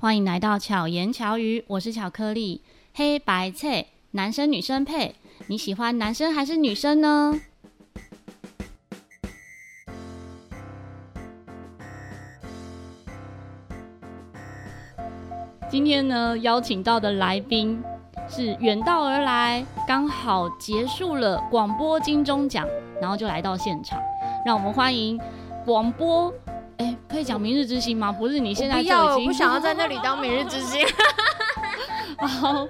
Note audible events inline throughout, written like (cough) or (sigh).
欢迎来到巧言巧语，我是巧克力，黑白配，男生女生配，你喜欢男生还是女生呢？今天呢，邀请到的来宾是远道而来，刚好结束了广播金钟奖，然后就来到现场，让我们欢迎广播。哎，可以讲明日之星吗？不是，你现在就已经不要，我不想要在那里当明日之星。(laughs) 好，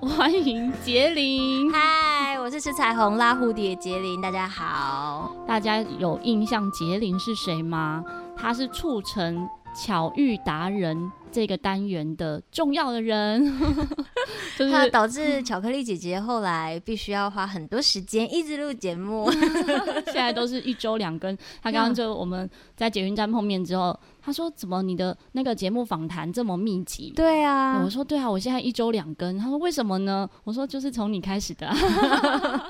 欢迎杰林。嗨，我是吃彩虹拉蝴蝶杰林，大家好。大家有印象杰林是谁吗？他是促成巧遇达人这个单元的重要的人，(laughs) 就是他导致巧克力姐姐后来必须要花很多时间一直录节目，(laughs) 现在都是一周两更。他刚刚就我们在捷运站碰面之后，他说：“怎么你的那个节目访谈这么密集？”对啊，我说：“对啊，我现在一周两更。”他说：“为什么呢？”我说：“就是从你开始的。(laughs) ”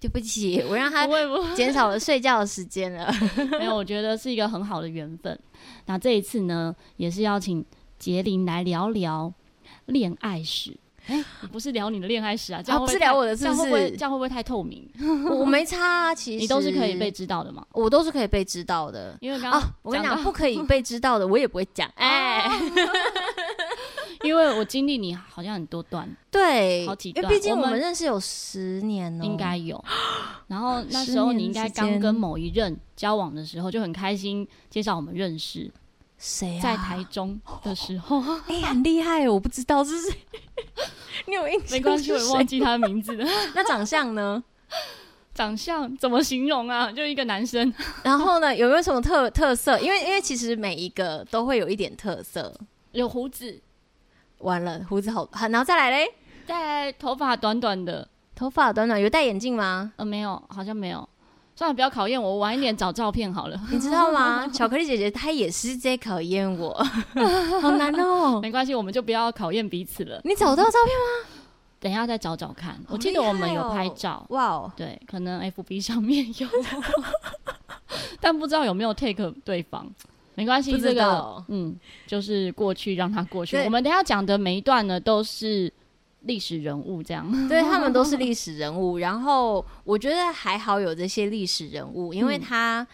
对不起，我让他减少了睡觉的时间了。没有，我觉得是一个很好的缘分。那这一次呢，也是邀请婕铃来聊聊恋爱史。哎、欸，不是聊你的恋爱史啊，这样会不会、啊、不是聊我的是不是？这样会不会，这样会不会太透明？(laughs) 我没差啊，其实你都是可以被知道的嘛，我都是可以被知道的。因为刚刚、啊、我跟你讲，不可以被知道的，我也不会讲。(laughs) 哎、欸，(laughs) 因为我经历你好像很多段，对，好几段。毕竟我们认识有十年了，应该有。然后那时候你应该刚跟某一任交往的时候，就很开心介绍我们认识。谁啊？在台中的时候，(laughs) 哎、欸，很厉害，我不知道是谁。(laughs) 你有印象？没关系，我忘记他的名字了。(laughs) 那长相呢？长相怎么形容啊？就一个男生。然后呢？有没有什么特特色？因为因为其实每一个都会有一点特色。有胡子。完了，胡子好，好，然后再来嘞。再来，头发短短的。头发短短，有戴眼镜吗？呃，没有，好像没有。算了，不要考验我，我晚一点找照片好了。(laughs) 你知道吗？巧克力姐姐她也是在考验我，(laughs) 好难哦、喔。没关系，我们就不要考验彼此了。你找到照片吗？等一下再找找看。喔、我记得我们有拍照，哇哦，对，可能 FB 上面有，(laughs) 但不知道有没有 take 对方。没关系，这个嗯，就是过去让它过去。我们等一下讲的每一段呢，都是。历史人物这样，对，他们都是历史人物。然后我觉得还好有这些历史人物，因为他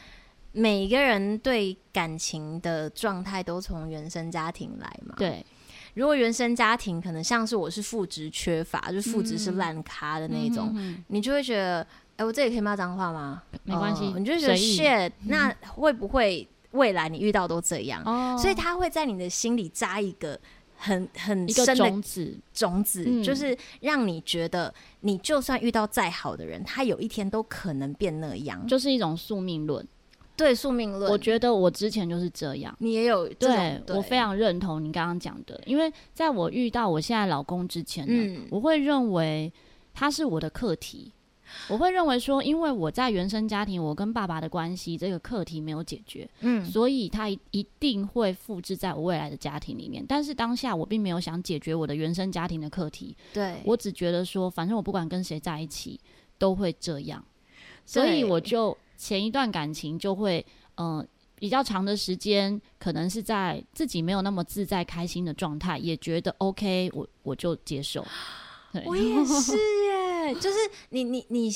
每一个人对感情的状态都从原生家庭来嘛。对，如果原生家庭可能像是我是父职缺乏，就是父职是烂咖的那种，嗯、你就会觉得，哎、欸，我这里可以骂脏话吗？没关系、呃，你就觉得 shit，那会不会未来你遇到都这样？哦、所以他会在你的心里扎一个。很很深的种子，种子、嗯、就是让你觉得，你就算遇到再好的人，他有一天都可能变那样，就是一种宿命论。对，宿命论。我觉得我之前就是这样，你也有对，对我非常认同你刚刚讲的，因为在我遇到我现在老公之前呢，嗯、我会认为他是我的课题。我会认为说，因为我在原生家庭，我跟爸爸的关系这个课题没有解决，嗯，所以他一定会复制在我未来的家庭里面。但是当下我并没有想解决我的原生家庭的课题，对，我只觉得说，反正我不管跟谁在一起都会这样，所以我就前一段感情就会，嗯、呃，比较长的时间，可能是在自己没有那么自在、开心的状态，也觉得 OK，我我就接受。对，我也是耶。就是你你你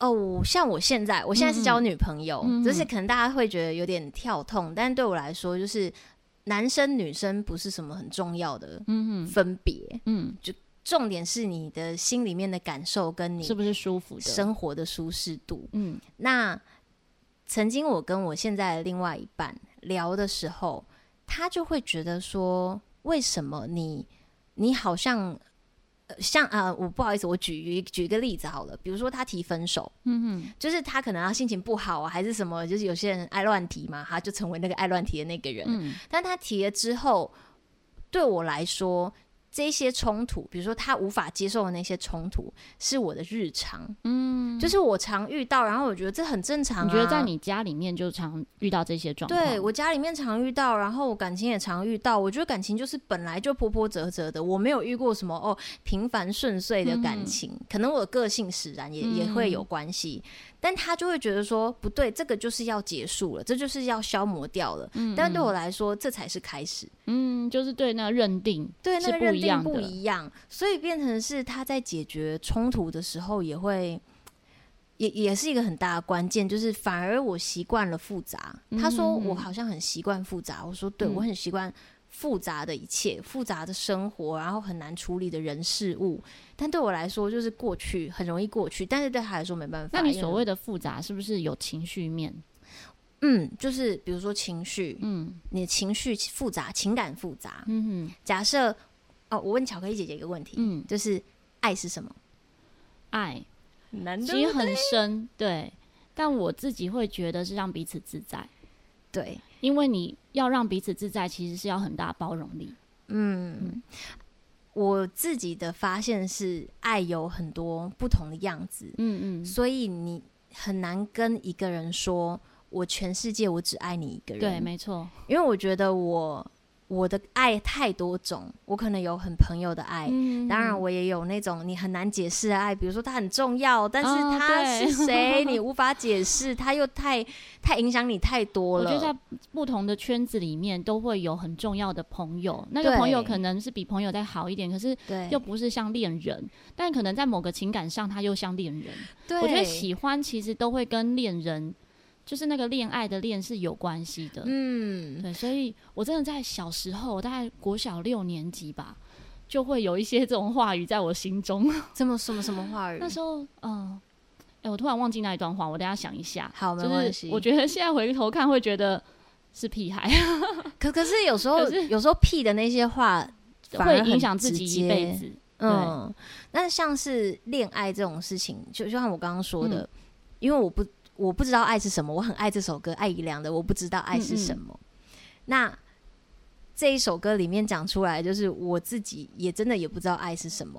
哦，像我现在，我现在是交女朋友，嗯、就是可能大家会觉得有点跳痛，嗯、但对我来说，就是男生女生不是什么很重要的分别，嗯，就重点是你的心里面的感受跟你是不是舒服的生活的舒适度，嗯。那曾经我跟我现在的另外一半聊的时候，他就会觉得说，为什么你你好像。像呃，我不好意思，我举举举一个例子好了，比如说他提分手，嗯哼，就是他可能他心情不好啊，还是什么，就是有些人爱乱提嘛，他就成为那个爱乱提的那个人。嗯，但他提了之后，对我来说，这些冲突，比如说他无法接受的那些冲突，是我的日常，嗯，就是我常遇到，然后我觉得这很正常啊。你觉得在你家里面就常遇到这些状况？对，我家里面常遇到，然后我感情也常遇到。我觉得感情就是本来就波波折折的，我没有遇过什么哦平凡顺遂的感情，嗯、可能我的个性使然也、嗯、也会有关系。但他就会觉得说不对，这个就是要结束了，这就是要消磨掉了。嗯，但对我来说，这才是开始。嗯，就是对那个认定，对那个认定不一样，所以变成是他在解决冲突的时候，也会也也是一个很大的关键，就是反而我习惯了复杂。他说我好像很习惯复杂，我说对，我很习惯。复杂的一切，复杂的生活，然后很难处理的人事物，但对我来说就是过去，很容易过去。但是对他来说没办法。那你所谓的复杂，是不是有情绪面？嗯，就是比如说情绪，嗯，你的情绪复杂，情感复杂。嗯哼。假设哦，我问巧克力姐姐一个问题，嗯，就是爱是什么？爱，难其实很深，对。但我自己会觉得是让彼此自在。对，因为你要让彼此自在，其实是要很大包容力。嗯，嗯，我自己的发现是，爱有很多不同的样子。嗯嗯，所以你很难跟一个人说，我全世界我只爱你一个人。对，没错，因为我觉得我。我的爱太多种，我可能有很朋友的爱，嗯、当然我也有那种你很难解释的爱，比如说他很重要，但是他是谁，(laughs) 你无法解释，他又太太影响你太多了。我觉得在不同的圈子里面都会有很重要的朋友，那个朋友可能是比朋友再好一点，可是又不是像恋人，但可能在某个情感上他又像恋人。对，我觉得喜欢其实都会跟恋人。就是那个恋爱的恋是有关系的，嗯，对，所以我真的在小时候，大概国小六年级吧，就会有一些这种话语在我心中。(laughs) 什么什么什么话语？那时候，嗯、呃，哎、欸，我突然忘记那一段话，我等下想一下。好，没关系。我觉得现在回头看，会觉得是屁孩。(laughs) 可可是有时候，有时候屁的那些话会影响自己一辈子。嗯，那像是恋爱这种事情，就就像我刚刚说的，嗯、因为我不。我不知道爱是什么，我很爱这首歌，爱宜良的《我不知道爱是什么》嗯嗯。那这一首歌里面讲出来，就是我自己也真的也不知道爱是什么。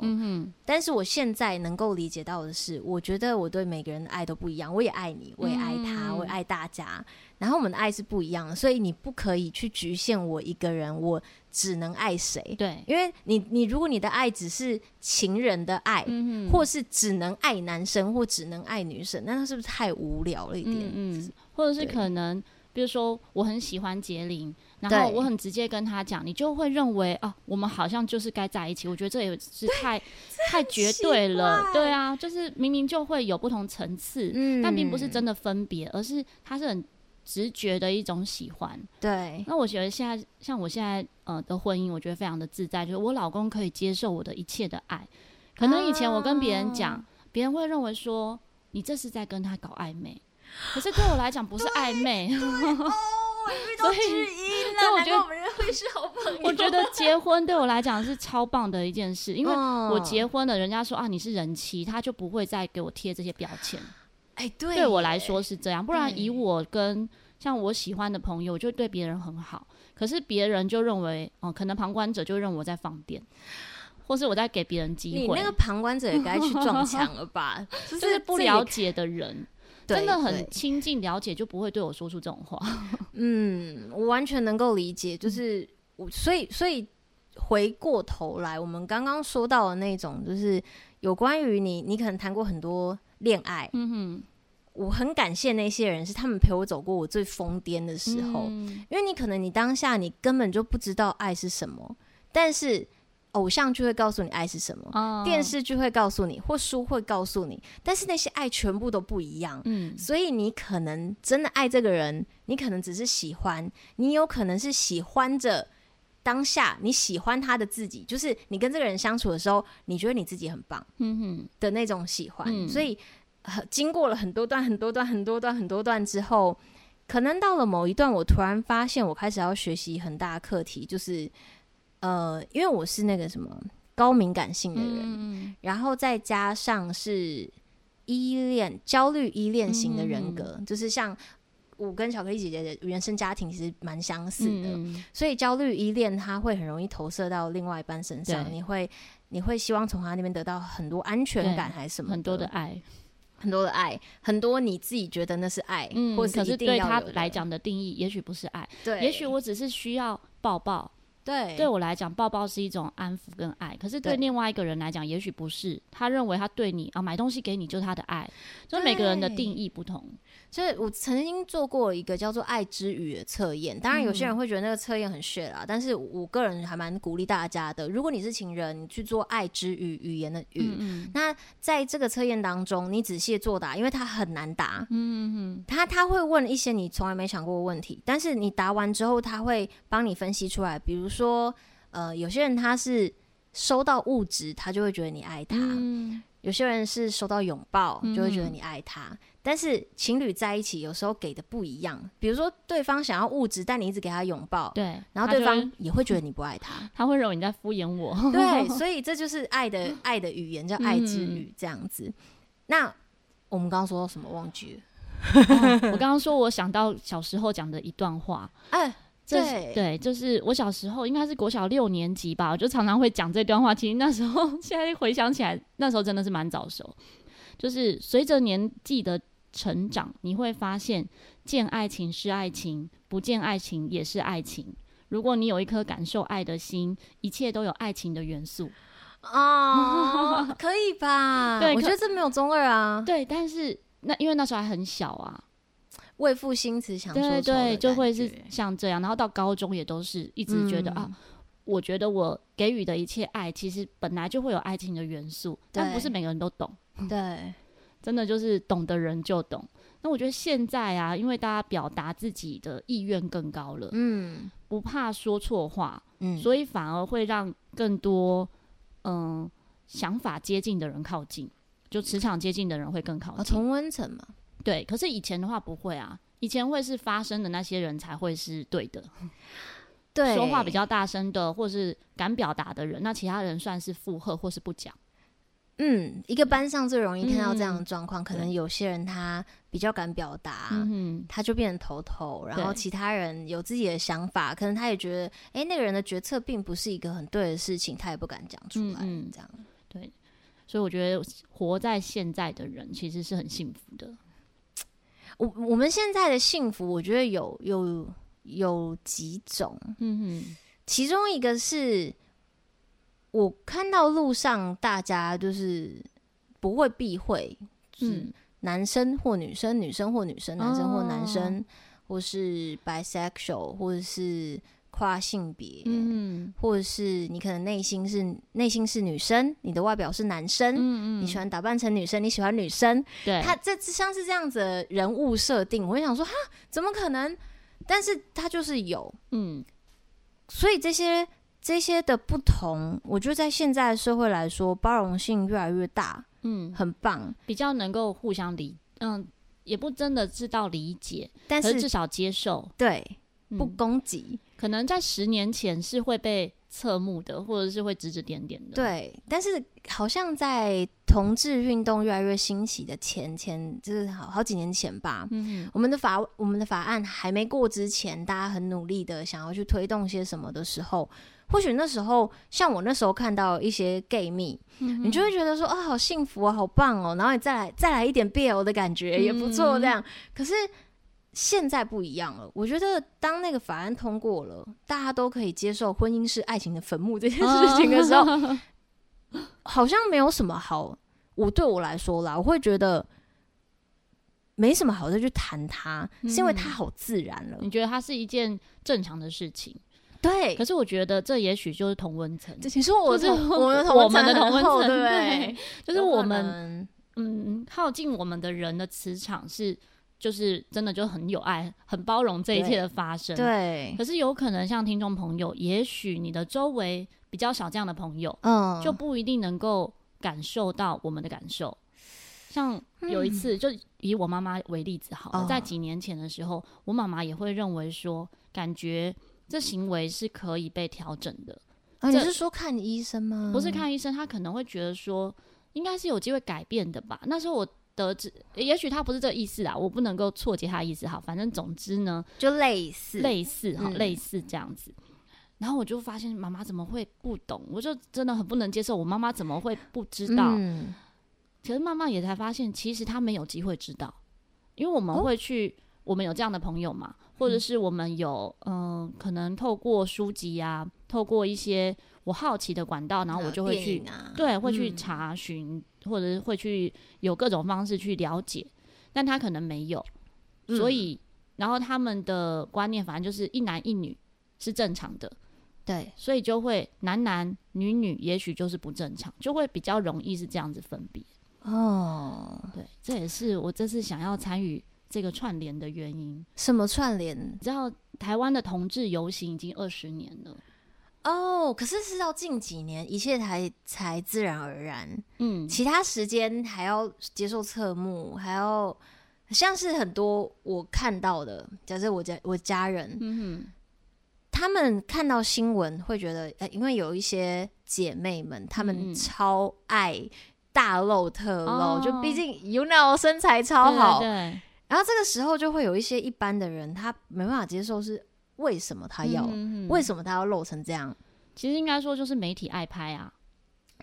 但是我现在能够理解到的是，我觉得我对每个人的爱都不一样。我也爱你，我也爱他，我也爱大家。然后我们的爱是不一样的，所以你不可以去局限我一个人，我只能爱谁？对，因为你你如果你的爱只是情人的爱，或是只能爱男生或只能爱女生，那他是不是太无聊了一点？嗯，嗯，或者是可能。比如说，我很喜欢婕铃，然后我很直接跟他讲，你就会认为哦，我们好像就是该在一起。我觉得这也是太太绝对了，对啊，就是明明就会有不同层次，嗯，但并不是真的分别，而是他是很直觉的一种喜欢。对，那我觉得现在像我现在呃的婚姻，我觉得非常的自在，就是我老公可以接受我的一切的爱。可能以前我跟别人讲，别、啊、人会认为说你这是在跟他搞暧昧。可是对我来讲不是暧昧，(laughs) 哦，所以所以我觉得我们会是好朋友。我觉得结婚对我来讲是超棒的一件事，因为我结婚了，人家说啊你是人妻，他就不会再给我贴这些标签。哎，对，对我来说是这样，不然以我跟像我喜欢的朋友，我就对别人很好，可是别人就认为哦，可能旁观者就认为我在放电，或是我在给别人机会。你那个旁观者也该去撞墙了吧？(laughs) 就是不了解的人。真的很亲近了解，就不会对我说出这种话。(laughs) 嗯，我完全能够理解。就是我，所以，所以回过头来，我们刚刚说到的那种，就是有关于你，你可能谈过很多恋爱。嗯哼，我很感谢那些人，是他们陪我走过我最疯癫的时候。嗯，因为你可能你当下你根本就不知道爱是什么，但是。偶像剧会告诉你爱是什么，oh. 电视剧会告诉你，或书会告诉你，但是那些爱全部都不一样。嗯，所以你可能真的爱这个人，你可能只是喜欢，你有可能是喜欢着当下你喜欢他的自己，就是你跟这个人相处的时候，你觉得你自己很棒，嗯哼的那种喜欢。嗯、所以、呃、经过了很多段、很多段、很多段、很多段之后，可能到了某一段，我突然发现，我开始要学习很大的课题，就是。呃，因为我是那个什么高敏感性的人，嗯、然后再加上是依恋、焦虑依恋型的人格，嗯、就是像我跟巧克力姐姐的原生家庭其实蛮相似的，嗯、所以焦虑依恋它会很容易投射到另外一半身上。你会你会希望从他那边得到很多安全感，还是什么？很多的爱，很多的爱，很多你自己觉得那是爱，嗯，或者是对他来讲的定义，也许不是爱。对，也许我只是需要抱抱。对，对我来讲，抱抱是一种安抚跟爱。可是对另外一个人来讲，也许不是。他认为他对你啊，买东西给你就是他的爱。所以每个人的定义不同。所以我曾经做过一个叫做“爱之语”的测验。当然，有些人会觉得那个测验很血啦，嗯、但是我个人还蛮鼓励大家的。如果你是情人，你去做“爱之语”语言的语。嗯嗯，那在这个测验当中，你仔细作答，因为它很难答。嗯嗯，他他会问一些你从来没想过的问题，但是你答完之后，他会帮你分析出来，比如说。说，呃，有些人他是收到物质，他就会觉得你爱他；嗯、有些人是收到拥抱，就会觉得你爱他。嗯、但是情侣在一起，有时候给的不一样。比如说，对方想要物质，但你一直给他拥抱，对，然后对方也会觉得你不爱他，(laughs) 他会认为你在敷衍我。对，(laughs) 所以这就是爱的爱的语言，叫爱之语，这样子。嗯、那我们刚刚说到什么？忘记了。哦、我刚刚说我想到小时候讲的一段话，(laughs) 哎。对对，就是我小时候应该是国小六年级吧，我就常常会讲这段话。其实那时候 (laughs) 现在回想起来，那时候真的是蛮早熟。就是随着年纪的成长，你会发现见爱情是爱情，不见爱情也是爱情。如果你有一颗感受爱的心，一切都有爱情的元素。哦，(laughs) 可以吧？对，我觉得这没有中二啊。对，但是那因为那时候还很小啊。为赋新词强说愁，对对，就会是像这样。然后到高中也都是一直觉得、嗯、啊，我觉得我给予的一切爱，其实本来就会有爱情的元素，但不是每个人都懂。(laughs) 对，真的就是懂的人就懂。那我觉得现在啊，因为大家表达自己的意愿更高了，嗯，不怕说错话，嗯，所以反而会让更多嗯、呃、想法接近的人靠近，就磁场接近的人会更靠近。重温层嘛。对，可是以前的话不会啊，以前会是发声的那些人才会是对的，(laughs) 对，说话比较大声的或是敢表达的人，那其他人算是附和或是不讲。嗯，一个班上最容易看到这样的状况，嗯、可能有些人他比较敢表达，嗯、他就变成头头，然后其他人有自己的想法，可能他也觉得，哎，那个人的决策并不是一个很对的事情，他也不敢讲出来，这样对，所以我觉得活在现在的人其实是很幸福的。我我们现在的幸福，我觉得有有有几种，嗯哼，其中一个是我看到路上大家就是不会避讳，是男生或女生，女生或女生，男生或男生，或是 bisexual，或者是。跨性别，嗯，或者是你可能内心是内心是女生，你的外表是男生，嗯嗯，你喜欢打扮成女生，你喜欢女生，对，他这像是这样子的人物设定，我会想说哈，怎么可能？但是他就是有，嗯，所以这些这些的不同，我觉得在现在的社会来说，包容性越来越大，嗯，很棒，比较能够互相理，嗯，也不真的知道理解，但是至少接受，对，不攻击。可能在十年前是会被侧目的，或者是会指指点点的。对，但是好像在同志运动越来越兴起的前前，就是好好几年前吧。嗯，我们的法我们的法案还没过之前，大家很努力的想要去推动些什么的时候，或许那时候像我那时候看到一些 gay 蜜，嗯、你就会觉得说啊，好幸福啊，好棒哦，然后你再来再来一点 BL 的感觉也不错，这样。嗯、可是。现在不一样了，我觉得当那个法案通过了，大家都可以接受婚姻是爱情的坟墓这件事情的时候，好像没有什么好。我对我来说啦，我会觉得没什么好再去谈它，是因为它好自然了。你觉得它是一件正常的事情？对。可是我觉得这也许就是同温层。你说我是我们我们的同温层，(laughs) 对，就是我们嗯靠近我们的人的磁场是。就是真的就很有爱，很包容这一切的发生。对，对，可是有可能像听众朋友，也许你的周围比较少这样的朋友，嗯，就不一定能够感受到我们的感受。像有一次，就以我妈妈为例子好了，嗯，在几年前的时候，我妈妈也会认为说，感觉这行为是可以被调整的。啊，你是说看医生吗？不是看医生，她可能会觉得说，应该是有机会改变的吧。那时候我。得知，也许他不是这个意思啊，我不能够错解他的意思。好，反正总之呢，就类似类似哈，类似这样子。然后我就发现妈妈怎么会不懂？我就真的很不能接受，我妈妈怎么会不知道？嗯、可是妈妈也才发现，其实她没有机会知道，因为我们会去，哦、我们有这样的朋友嘛，或者是我们有嗯、呃，可能透过书籍啊，透过一些我好奇的管道，然后我就会去，啊、对，会去查询，嗯、或者是会去有各种方式去了解，但他可能没有，所以，嗯、然后他们的观念反正就是一男一女是正常的。对，所以就会男男女女，也许就是不正常，就会比较容易是这样子分别。哦，对，这也是我这次想要参与这个串联的原因。什么串联？你知道台湾的同志游行已经二十年了。哦，可是是到近几年，一切才才自然而然。嗯，其他时间还要接受侧目，还要像是很多我看到的，假设我家我家人，嗯哼。他们看到新闻会觉得，呃，因为有一些姐妹们，她们超爱大露特露，嗯、就毕竟 you know 身材超好。对。然后这个时候就会有一些一般的人，他没办法接受，是为什么他要？嗯、为什么他要露成这样？其实应该说就是媒体爱拍啊。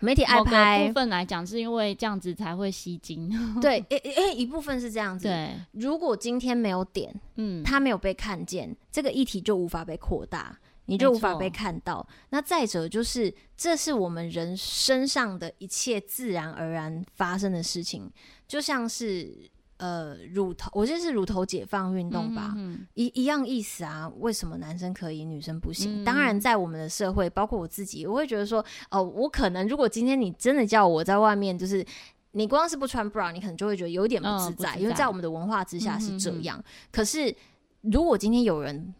媒体爱拍部分来讲，是因为这样子才会吸睛。(laughs) 对，诶、欸、诶、欸，一部分是这样子。对，如果今天没有点，嗯，他没有被看见，这个议题就无法被扩大，你就无法被看到。那再者就是，这是我们人身上的一切自然而然发生的事情，就像是。呃，乳头，我觉得是乳头解放运动吧，嗯嗯、一一样意思啊。为什么男生可以，女生不行？嗯、当然，在我们的社会，包括我自己，我会觉得说，哦，我可能如果今天你真的叫我在外面，就是你光是不穿 bra，你可能就会觉得有点不自在，哦、自在，因为在我们的文化之下是这样。可是，如果今天有人。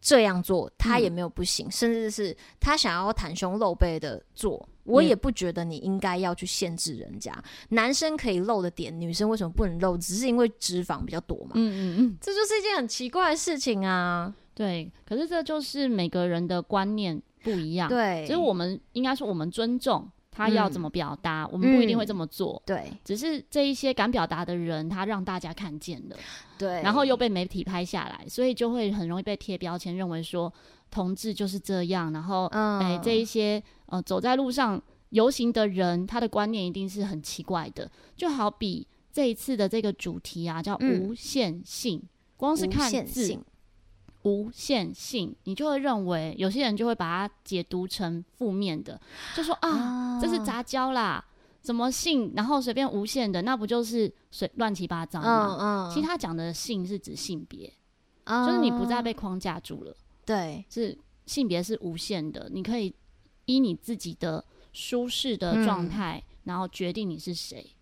这样做他也没有不行，嗯、甚至是他想要袒胸露背的做，我也不觉得你应该要去限制人家。嗯、男生可以露的点，女生为什么不能露？只是因为脂肪比较多嘛。嗯嗯嗯，这就是一件很奇怪的事情啊。对，可是这就是每个人的观念不一样。对，所以我们应该说我们尊重。他要怎么表达，嗯、我们不一定会这么做。嗯、对，只是这一些敢表达的人，他让大家看见了。对，然后又被媒体拍下来，所以就会很容易被贴标签，认为说同志就是这样。然后，哎、嗯欸，这一些呃走在路上游行的人，他的观念一定是很奇怪的。就好比这一次的这个主题啊，叫无限性，嗯、光是看字。无限性，你就会认为有些人就会把它解读成负面的，就说啊，这是杂交啦，怎么性，然后随便无限的，那不就是随乱七八糟吗？嗯嗯、其实他讲的性是指性别，嗯、就是你不再被框架住了。对，是性别是无限的，你可以依你自己的舒适的状态，嗯、然后决定你是谁。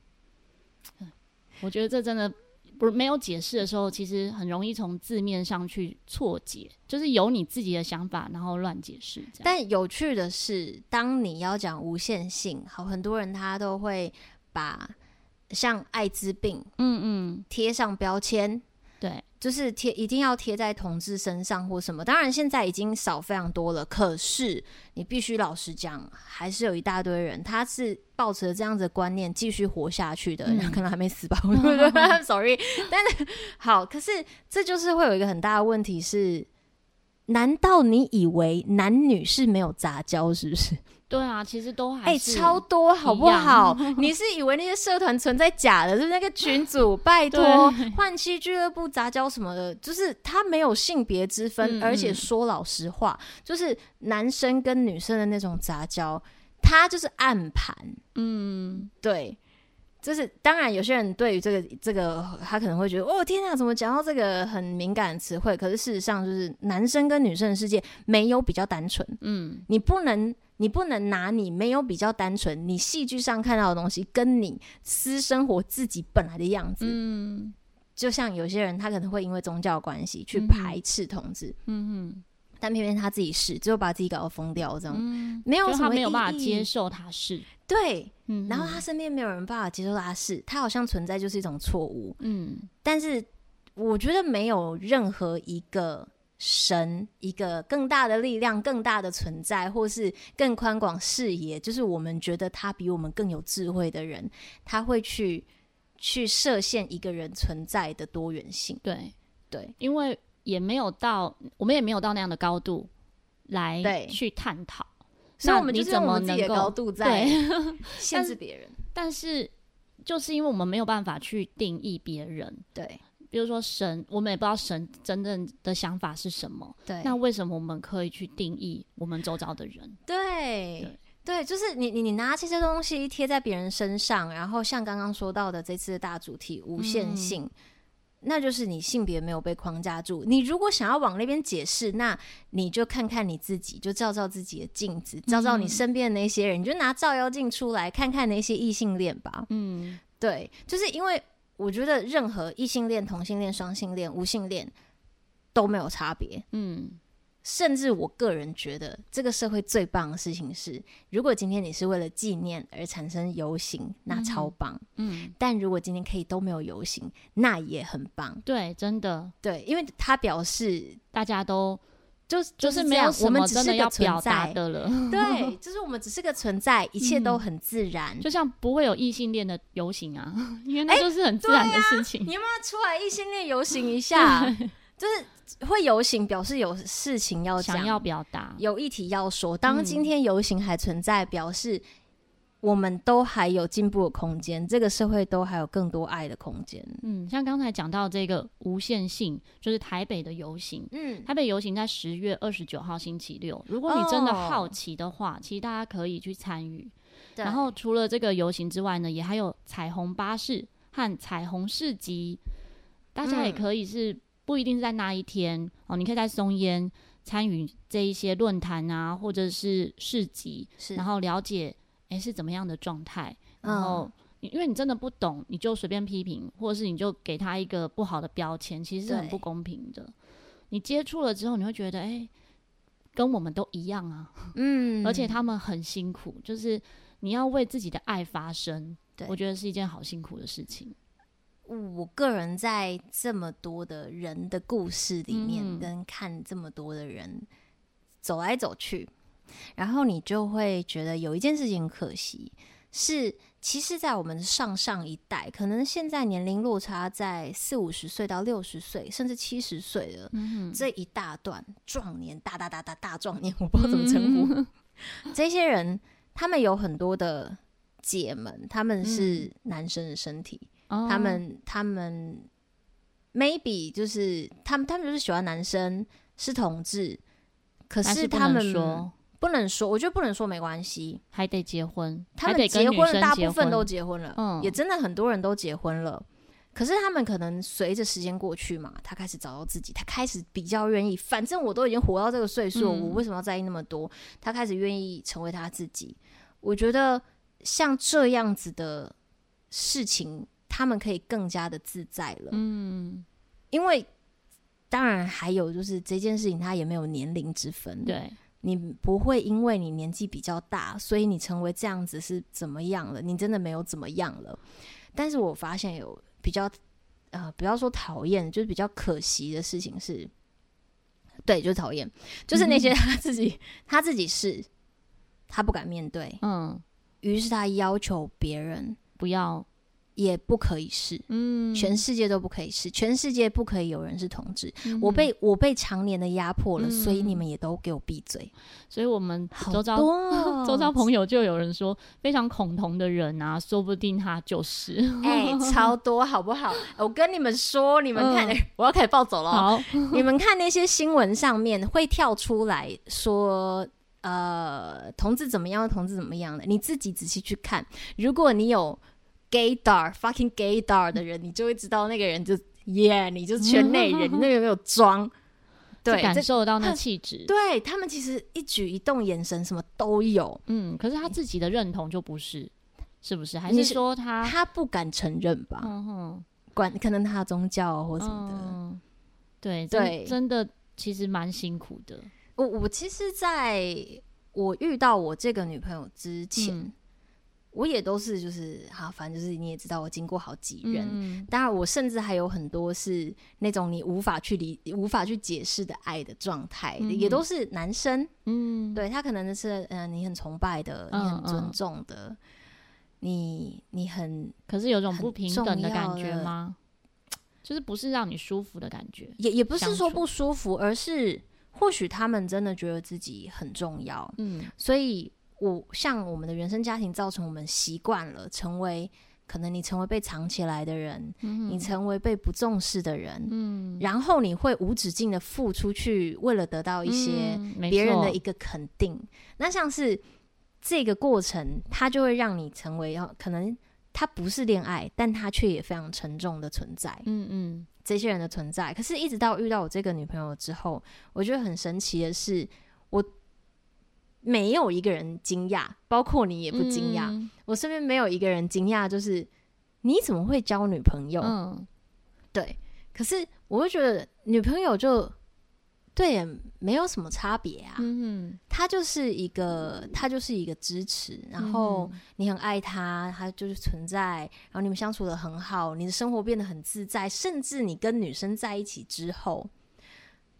(sighs) 我觉得这真的。不是没有解释的时候，其实很容易从字面上去错解，就是有你自己的想法，然后乱解释。但有趣的是，当你要讲无限性，好，很多人他都会把像艾滋病，嗯嗯，贴上标签。对，就是贴一定要贴在同志身上或什么，当然现在已经少非常多了。可是你必须老实讲，还是有一大堆人，他是抱持这样子的观念继续活下去的，嗯、可能还没死吧？对不对？Sorry，但是好，可是这就是会有一个很大的问题是，难道你以为男女是没有杂交，是不是？对啊，其实都还是、欸、超多，好不好？(laughs) 你是以为那些社团存在假的？是，是那个群组？拜托，换妻俱乐部杂交什么的，就是他没有性别之分，嗯、而且说老实话，就是男生跟女生的那种杂交，他就是暗盘。嗯，对，就是当然，有些人对于这个这个，他可能会觉得，哦天啊，怎么讲到这个很敏感的词汇？可是事实上，就是男生跟女生的世界没有比较单纯。嗯，你不能。你不能拿你没有比较单纯，你戏剧上看到的东西，跟你私生活自己本来的样子，嗯，就像有些人他可能会因为宗教关系去排斥同志，嗯哼，但偏偏他自己是，只有把自己搞到疯掉，这样，嗯，没有什么他没有办法接受他是，对，嗯，然后他身边没有人办法接受他是，他好像存在就是一种错误，嗯，但是我觉得没有任何一个。神，一个更大的力量，更大的存在，或是更宽广视野，就是我们觉得他比我们更有智慧的人，他会去去设限一个人存在的多元性。对对，因为也没有到，我们也没有到那样的高度来去探讨。所以我们就是用我们自己的高度在限制别人。但，但是就是因为我们没有办法去定义别人，对，比如说神，我们也不知道神真正的想法是什么，对，那为什么我们可以去定义我们周遭的人？对，对，对，就是你你你拿这些东西贴在别人身上，然后像刚刚说到的这次的大主题无限性。嗯那就是你性别没有被框架住。你如果想要往那边解释，那你就看看你自己，就照照自己的镜子，照照你身边的那些人，你就拿照妖镜出来看看那些异性恋吧。嗯，对，就是因为我觉得任何异性恋、同性恋、双性恋、无性恋都没有差别。嗯。甚至我个人觉得，这个社会最棒的事情是，如果今天你是为了纪念而产生游行，那超棒。嗯，嗯，但如果今天可以都没有游行，那也很棒。对，真的，对，因为他表示大家都就就是没有什么真的要表达的了。(laughs) 对，就是我们只是个存在，一切都很自然。嗯，就像不会有异性恋的游行啊，(laughs) 因为那就是很自然的事情。欸啊，你有没有出来异性恋游行一下？就是会游行，表示有事情要讲，想要表达，有议题要说。当今天游行还存在，嗯、表示我们都还有进步的空间，这个社会都还有更多爱的空间。嗯，像刚才讲到这个无限性，就是台北的游行。嗯，台北游行在十月二十九号星期六。如果你真的好奇的话，哦、其实大家可以去参与。然后除了这个游行之外呢，也还有彩虹巴士和彩虹市集，大家也可以是、嗯。不一定是在那一天哦，你可以在松烟参与这一些论坛啊，或者是市集，然后了解诶是怎么样的状态。然后，嗯、因为你真的不懂，你就随便批评，或者是你就给他一个不好的标签，其实是很不公平的。你接触了之后，你会觉得诶，跟我们都一样啊，嗯，而且他们很辛苦，就是你要为自己的爱发声，对我觉得是一件好辛苦的事情。我个人在这么多的人的故事里面，跟看这么多的人走来走去，然后你就会觉得有一件事情很可惜，是其实，在我们上上一代，可能现在年龄落差在四五十岁到六十岁，甚至七十岁的，这一大段壮年，大大大大大壮年，我不知道怎么称呼 (laughs) 这些人，他们有很多的姐们，他们是男生的身体。Oh. 他们他们 maybe 就是他们他们就是喜欢男生是同志，可是他们说不能说，我觉得不能说没关系，还得结婚。他们结婚了，大部分都结婚了，嗯，也真的很多人都结婚了。可是他们可能随着时间过去嘛，他开始找到自己，他开始比较愿意，反正我都已经活到这个岁数，嗯，我为什么要在意那么多？他开始愿意成为他自己。我觉得像这样子的事情。他们可以更加的自在了，嗯，因为当然还有就是这件事情，他也没有年龄之分，对，你不会因为你年纪比较大，所以你成为这样子是怎么样了？你真的没有怎么样了。但是我发现有比较呃，不要说讨厌，就是比较可惜的事情是，对，就是讨厌，就是那些他自己、嗯、他自己是他不敢面对，嗯，于是他要求别人不要。也不可以是，嗯，全世界都不可以是，全世界不可以有人是同志。嗯、我被我被常年的压迫了，嗯、所以你们也都给我闭嘴。所以我们周遭 (laughs) 周遭朋友就有人说，非常恐同的人啊，说不定他就是，哎、欸，超多好不好？我跟你们说，你们看，嗯、(laughs) 我要开始暴走了。好，你们看那些新闻上面会跳出来说，呃，同志怎么样，同志怎么样的？你自己仔细去看，如果你有。Gaydar fucking gaydar 的人，你就会知道那个人就耶，yeah, 你就是圈内人，你那个有没有装？对，感受到那气质。对他们其实一举一动、眼神什么都有。嗯，可是他自己的认同就不是，是不是？还是说他他不敢承认吧？嗯哼，管可能他宗教或什么的。嗯、对对，真的其实蛮辛苦的。我我其实在我遇到我这个女朋友之前。嗯我也都是，就是好，反正就是你也知道，我经过好几任。嗯、当然，我甚至还有很多是那种你无法去理、无法去解释的爱的状态，嗯、也都是男生。嗯，对他可能是嗯、呃，你很崇拜的，你很尊重的，你你很，可是有种不平等的感觉吗？就是不是让你舒服的感觉，也也不是说不舒服，而是或许他们真的觉得自己很重要。嗯，所以我像我们的原生家庭造成我们习惯了成为。可能你成为被藏起来的人，嗯、你成为被不重视的人，嗯，然后你会无止境的付出去，为了得到一些别人的一个肯定。嗯、那像是这个过程，它就会让你成为要，可能它不是恋爱，但它却也非常沉重的存在。嗯嗯，这些人的存在，可是一直到遇到我这个女朋友之后，我觉得很神奇的是，我。没有一个人惊讶，包括你也不惊讶。嗯、我身边没有一个人惊讶，就是你怎么会交女朋友？嗯，对。可是我会觉得女朋友就对，没有什么差别啊。嗯哼，他就是一个，他就是一个支持。然后你很爱他，他就是存在。然后你们相处的很好，你的生活变得很自在。甚至你跟女生在一起之后，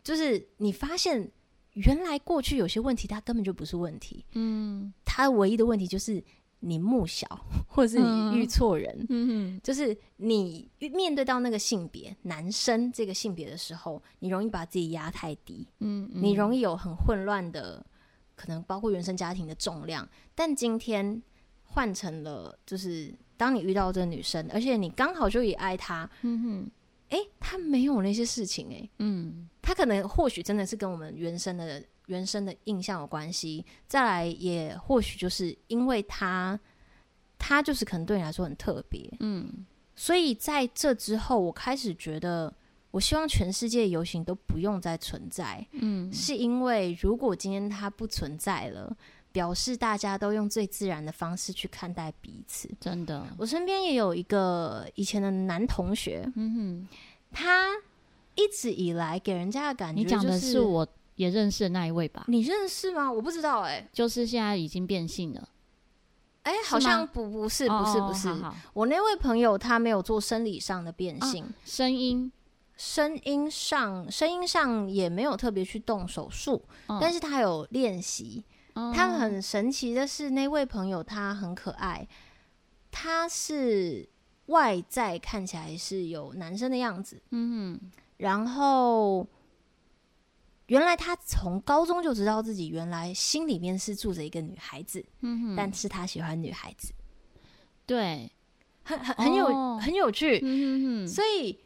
就是你发现。原来过去有些问题，它根本就不是问题。嗯，它唯一的问题就是你目小，(laughs) 或者是你遇错人。嗯，就是你面对到那个性别男生这个性别的时候，你容易把自己压太低。嗯，你容易有很混乱的，可能包括原生家庭的重量。但今天换成了，就是当你遇到这个女生，而且你刚好就也爱她。嗯哼。哎、欸，他没有那些事情哎、欸，嗯，他可能或许真的是跟我们原生的原生的印象有关系。再来，也或许就是因为他，他就是可能对你来说很特别，嗯，所以在这之后，我开始觉得，我希望全世界游行都不用再存在，嗯，是因为如果今天他不存在了。表示大家都用最自然的方式去看待彼此，真的。我身边也有一个以前的男同学，嗯哼，他一直以来给人家的感觉，你讲的是我也认识的那一位吧？你认识吗？我不知道、欸，哎，就是现在已经变性了，哎、欸，好像不不是不是不是，我那位朋友他没有做生理上的变性，啊、声音。声音上声音上也没有特别去动手术，哦、但是他有练习。他很神奇的是，那位朋友他很可爱，他是外在看起来是有男生的样子，嗯哼，然后原来他从高中就知道自己原来心里面是住着一个女孩子，嗯哼，但是他喜欢女孩子，对，很很很有、哦、很有趣，嗯哼哼，所以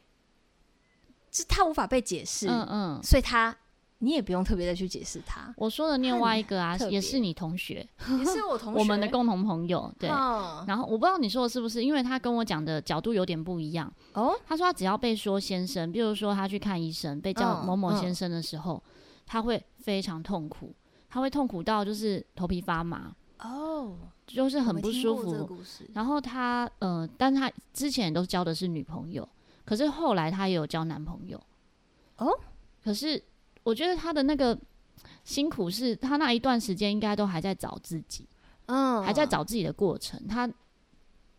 是他无法被解释，嗯嗯，所以他。你也不用特别的去解释他。我说的另外一个啊，也是你同学，(laughs) 也是我同学，我们的共同朋友。对，哦、然后我不知道你说的是不是，因为他跟我讲的角度有点不一样。哦，他说他只要被说先生，比如说他去看医生被叫某某先生的时候，嗯嗯、他会非常痛苦，他会痛苦到就是头皮发麻。哦，就是很不舒服。然后他呃，但他之前都交的是女朋友，可是后来他也有交男朋友。哦，可是。我觉得他的那个辛苦是，他那一段时间应该都还在找自己，嗯，还在找自己的过程。他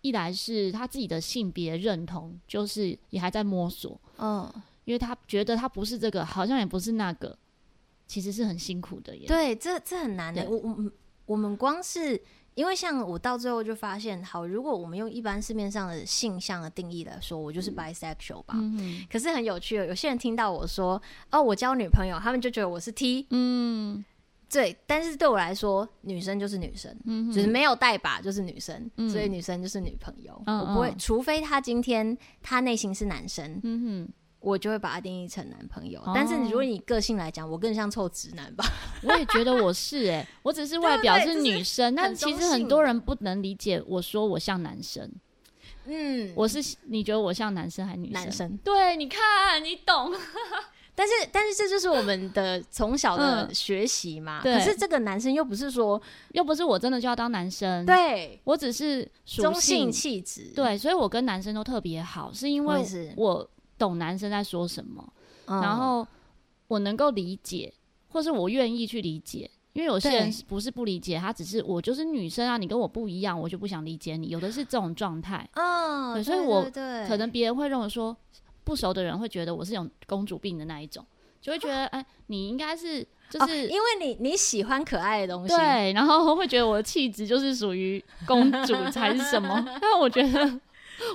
一来是他自己的性别认同，就是也还在摸索，嗯，因为他觉得他不是这个，好像也不是那个，其实是很辛苦的耶。对，这这很难的。我我我们光是。因为像我到最后就发现，好，如果我们用一般市面上的性向的定义来说，我就是 bisexual 吧。嗯、可是很有趣的，有些人听到我说，哦，我交女朋友，他们就觉得我是 T。嗯，对。但是对我来说，女生就是女生，嗯、就是没有带把就是女生，嗯、所以女生就是女朋友。嗯、我不会，嗯、除非他今天他内心是男生。嗯哼。我就会把它定义成男朋友，哦、但是如果你个性来讲，我更像臭直男吧。(laughs) 我也觉得我是哎、欸，我只是外表是女生，但其实很多人不能理解我说我像男生。嗯，我是你觉得我像男生还是女生？男生。对，你看你懂。(laughs) 但是但是这就是我们的从小的学习嘛。嗯、可是这个男生又不是说，又不是我真的就要当男生。对，我只是中性气质。对，所以我跟男生都特别好，是因为我。懂男生在说什么，嗯、然后我能够理解，或是我愿意去理解，因为有些人不是不理解，他只是我就是女生啊，你跟我不一样，我就不想理解你。有的是这种状态，嗯、对，所以我可能别人会认为说，不熟的人会觉得我是有公主病的那一种，就会觉得哎、欸，你应该是就是、哦、因为你你喜欢可爱的东西，对，然后会觉得我的气质就是属于公主才是什么？(laughs) 但我觉得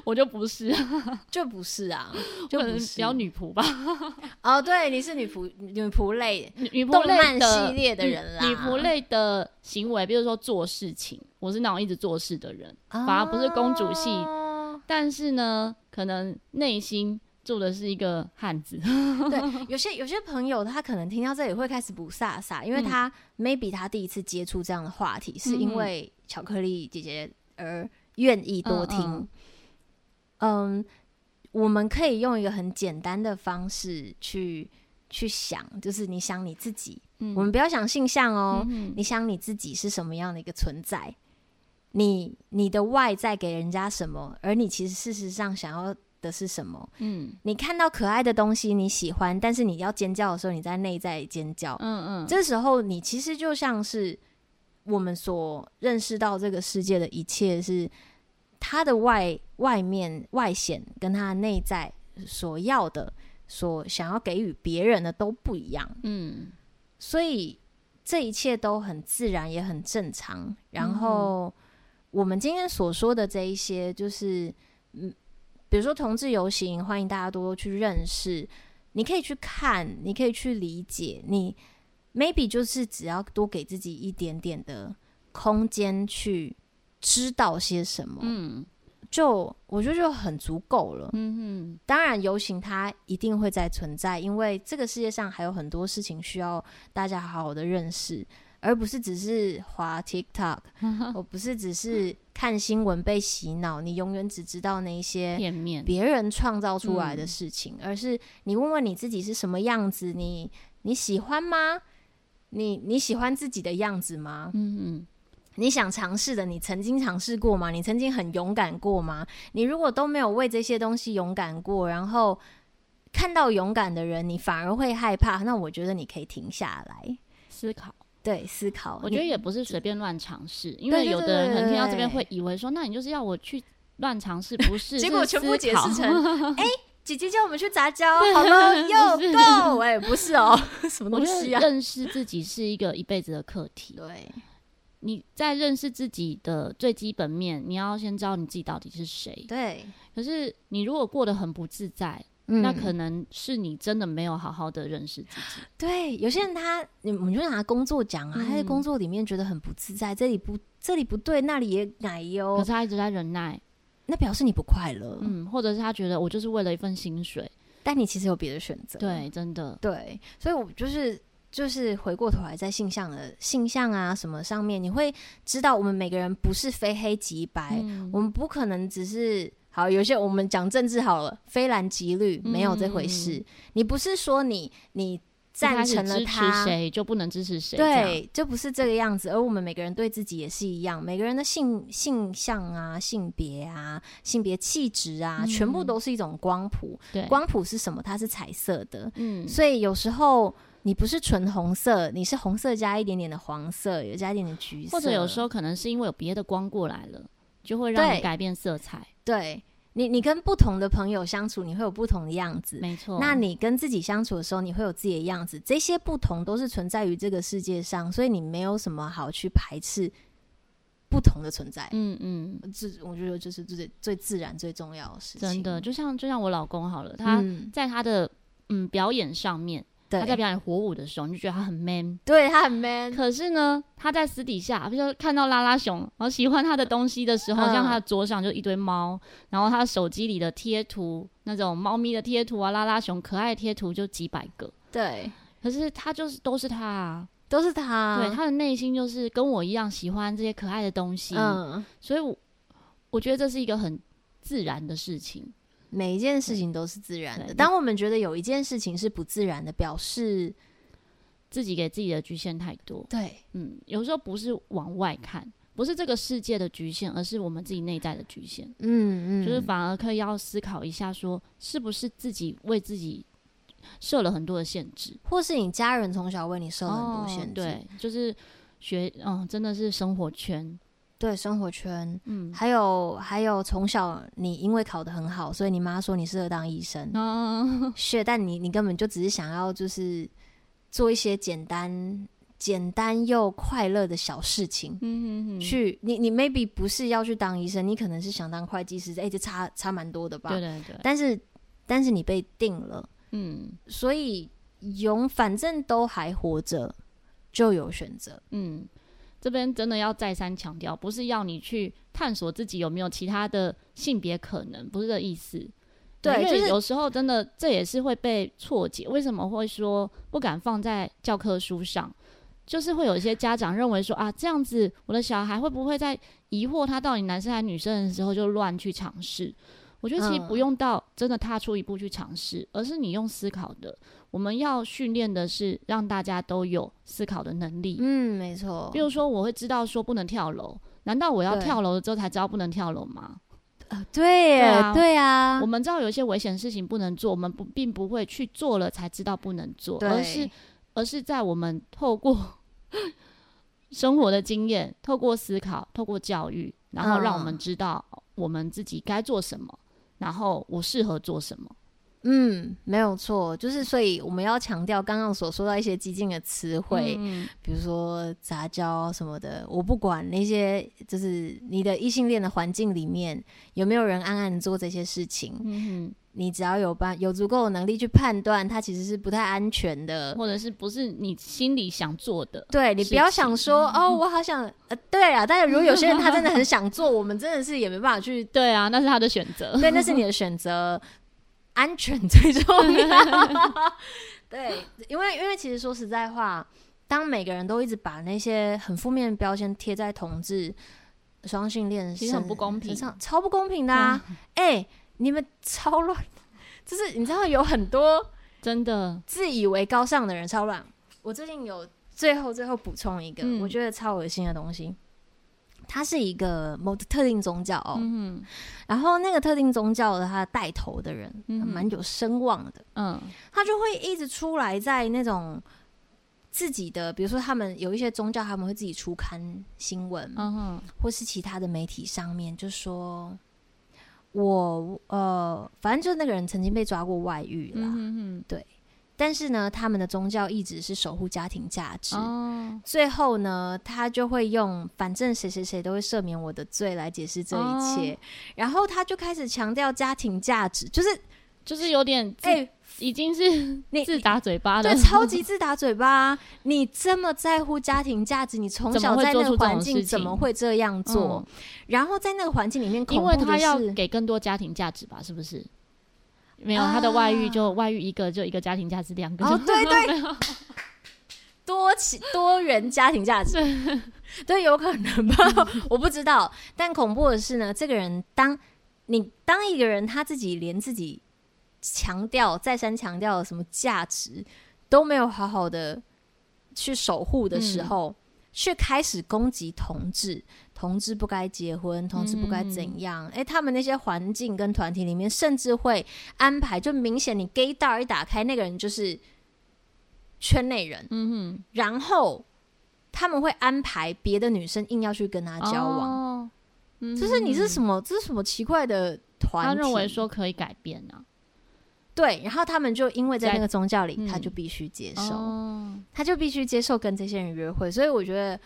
我就不是，(laughs) 就不是啊，就不是比较女仆吧。哦，对，你是女仆女仆类女仆类系列的人啦，女仆类的行为，比如说做事情，我是那种一直做事的人，哦、反而不是公主系。但是呢，可能内心。住的是一个汉子，对，(laughs) 有些有些朋友他可能听到这里会开始不飒飒，因为他 maybe 他第一次接触这样的话题，嗯、是因为巧克力姐姐而愿意多听。嗯，我们可以用一个很简单的方式去去想，就是你想你自己，嗯、我们不要想性向哦，嗯、你想你自己是什么样的一个存在，你你的外在给人家什么，而你其实事实上想要。的是什么？嗯，你看到可爱的东西你喜欢，但是你要尖叫的时候，你在内在尖叫。嗯嗯，这时候你其实就像是我们所认识到这个世界的一切，是它的外外面外显跟它内在所要的、所想要给予别人的都不一样。嗯，所以这一切都很自然，也很正常。然后我们今天所说的这一些，就是嗯。比如说同志游行，欢迎大家多多去认识。你可以去看，你可以去理解。你 maybe 就是只要多给自己一点点的空间，去知道些什么，嗯，就我觉得就很足够了。嗯哼，当然游行它一定会再存在，因为这个世界上还有很多事情需要大家好好的认识。而不是只是滑 TikTok，(laughs) 我不是只是看新闻被洗脑，你永远只知道那些别人创造出来的事情，而是你问问你自己是什么样子，你你喜欢吗？你你喜欢自己的样子吗？嗯嗯，你想尝试的，你曾经尝试过吗？你曾经很勇敢过吗？你如果都没有为这些东西勇敢过，然后看到勇敢的人，你反而会害怕，那我觉得你可以停下来思考。对，思考，我觉得也不是随便乱尝试，因为有的人可能听到这边会以为说，那你就是要我去乱尝试，不是？(laughs) 结果全部解释成，(laughs) 哎、欸，姐姐叫我们去杂交，好了，又够，哎，不是哦，(laughs) 什么东西啊？认识自己是一个一辈子的课题。对，你在认识自己的最基本面，你要先知道你自己到底是谁。对，可是你如果过得很不自在。嗯、那可能是你真的没有好好的认识自己。对，有些人他，我们就拿工作讲啊，嗯、他在工作里面觉得很不自在，这里不，这里不对，那里也奶油，可是他一直在忍耐，那表示你不快乐。嗯，或者是他觉得我就是为了一份薪水，但你其实有别的选择。对，真的。对，所以我就是就是回过头来在性向的性向啊什么上面，你会知道我们每个人不是非黑即白，嗯、我们不可能只是。好，有些我们讲政治好了，非蓝即绿，没有这回事。嗯、你不是说你你赞成了他，谁就不能支持谁？对，就不是这个样子。而我们每个人对自己也是一样，每个人的性性向啊、性别啊、性别气质啊，嗯、全部都是一种光谱。对，光谱是什么？它是彩色的。嗯，所以有时候你不是纯红色，你是红色加一点点的黄色，有加一点点橘色，或者有时候可能是因为有别的光过来了。就会让你改变色彩。对，对你，你跟不同的朋友相处，你会有不同的样子。没错。那你跟自己相处的时候，你会有自己的样子。这些不同都是存在于这个世界上，所以你没有什么好去排斥不同的存在。嗯嗯，这我觉得就是最最自然、最重要的事情。真的，就像就像我老公好了，他在他的嗯，嗯表演上面。对他在表演火舞的时候，你就觉得他很 man，对他很 man。可是呢，他在私底下，比如说看到拉拉熊，然后喜欢他的东西的时候，嗯、像他的桌上就一堆猫，然后他手机里的贴图，那种猫咪的贴图啊，拉拉熊可爱贴图就几百个。对，可是他就是都是他，啊，都是他。对，他的内心就是跟我一样喜欢这些可爱的东西。嗯，所以我，我觉得这是一个很自然的事情。每一件事情都是自然的。当我们觉得有一件事情是不自然的，表示自己给自己的局限太多。对，嗯，有时候不是往外看，不是这个世界的局限，而是我们自己内在的局限。嗯嗯，就是反而可以要思考一下，说是不是自己为自己设了很多的限制，或是你家人从小为你设了很多限制。哦，对，就是学，嗯，真的是生活圈。对生活圈，嗯，还有还有，从小你因为考得很好，所以你妈说你适合当医生，嗯，学，但你你根本就只是想要就是做一些简单、简单又快乐的小事情。嗯嗯嗯，去你你 maybe 不是要去当医生，你可能是想当会计师，哎、欸，这差差蛮多的吧？对对对。但是但是你被定了，嗯，所以永反正都还活着，就有选择。嗯，这边真的要再三强调，不是要你去探索自己有没有其他的性别可能，不是这意思。对，因为有时候真的这也是会被错解。为什么会说不敢放在教科书上？就是会有一些家长认为说啊，这样子我的小孩会不会在疑惑他到底男生还是女生的时候就乱去尝试？我觉得其实不用到真的踏出一步去尝试，嗯，而是你用思考的。我们要训练的是让大家都有思考的能力。嗯，没错。比如说，我会知道说不能跳楼，难道我要跳楼了之后才知道不能跳楼吗？呃，对耶，对啊，对啊，我们知道有一些危险事情不能做，我们不并不会去做了才知道不能做，而是而是在我们透过 (laughs) 生活的经验，透过思考，透过教育，然后让我们知道我们自己该做什么，嗯、然后我适合做什么。嗯，没有错，就是所以我们要强调刚刚所说到一些激进的词汇，嗯，比如说杂交什么的，我不管那些，就是你的异性恋的环境里面有没有人暗暗做这些事情，嗯，你只要有办有足够的能力去判断，它其实是不太安全的，或者是不是你心里想做的，对，你不要想说哦，我好想，呃，对啊，但是如果有些人他真的很 (laughs) 想做，我们真的是也没办法去，对啊，那是他的选择，对，那是你的 (laughs) 选择。安全最重要，(laughs) 对，因为因为其实说实在话，当每个人都一直把那些很负面的标签贴在同志、双性恋，其实很不公平，超不公平的啊！哎、欸，你们超乱，(laughs) 就是你知道有很多真的自以为高尚的人超乱。我最近有最后最后补充一个、嗯，我觉得超恶心的东西。他是一个某特定宗教哦、嗯，然后那个特定宗教的他带头的人，蛮、嗯、有声望的，嗯，他就会一直出来在那种自己的，比如说他们有一些宗教，他们会自己出刊新闻，嗯，或是其他的媒体上面就说，我呃，反正就是那个人曾经被抓过外遇啦，嗯，对。但是呢，他们的宗教一直是守护家庭价值。哦。最后呢，他就会用“反正谁谁谁都会赦免我的罪”来解释这一切。哦。然后他就开始强调家庭价值，就是就是有点哎、欸，已经是你自打嘴巴的，对，超级自打嘴巴。你这么在乎家庭价值，你从小在那个环境怎么会这样做？嗯。然后在那个环境里面，因为他要给更多家庭价值吧？是不是？没有他的外遇，就外遇一个，就一个家庭价值两个。哦，对对，多起多元家庭价值，(laughs) 对，有可能吧，(laughs) 我不知道。但恐怖的是呢，这个人当你当一个人他自己连自己强调再三强调什么价值都没有好好的去守护的时候，却、嗯、开始攻击同志。同志不该结婚，同志不该怎样？哎、嗯欸，他们那些环境跟团体里面，甚至会安排，就明显你 gaydar 一打开，那个人就是圈内人。嗯哼，然后他们会安排别的女生硬要去跟他交往。哦，嗯，就是你是什么？这是什么奇怪的团体？他认为说可以改变呢、啊？对，然后他们就因为在那个宗教里，嗯、他就必须接受、哦，他就必须接受跟这些人约会。所以我觉得。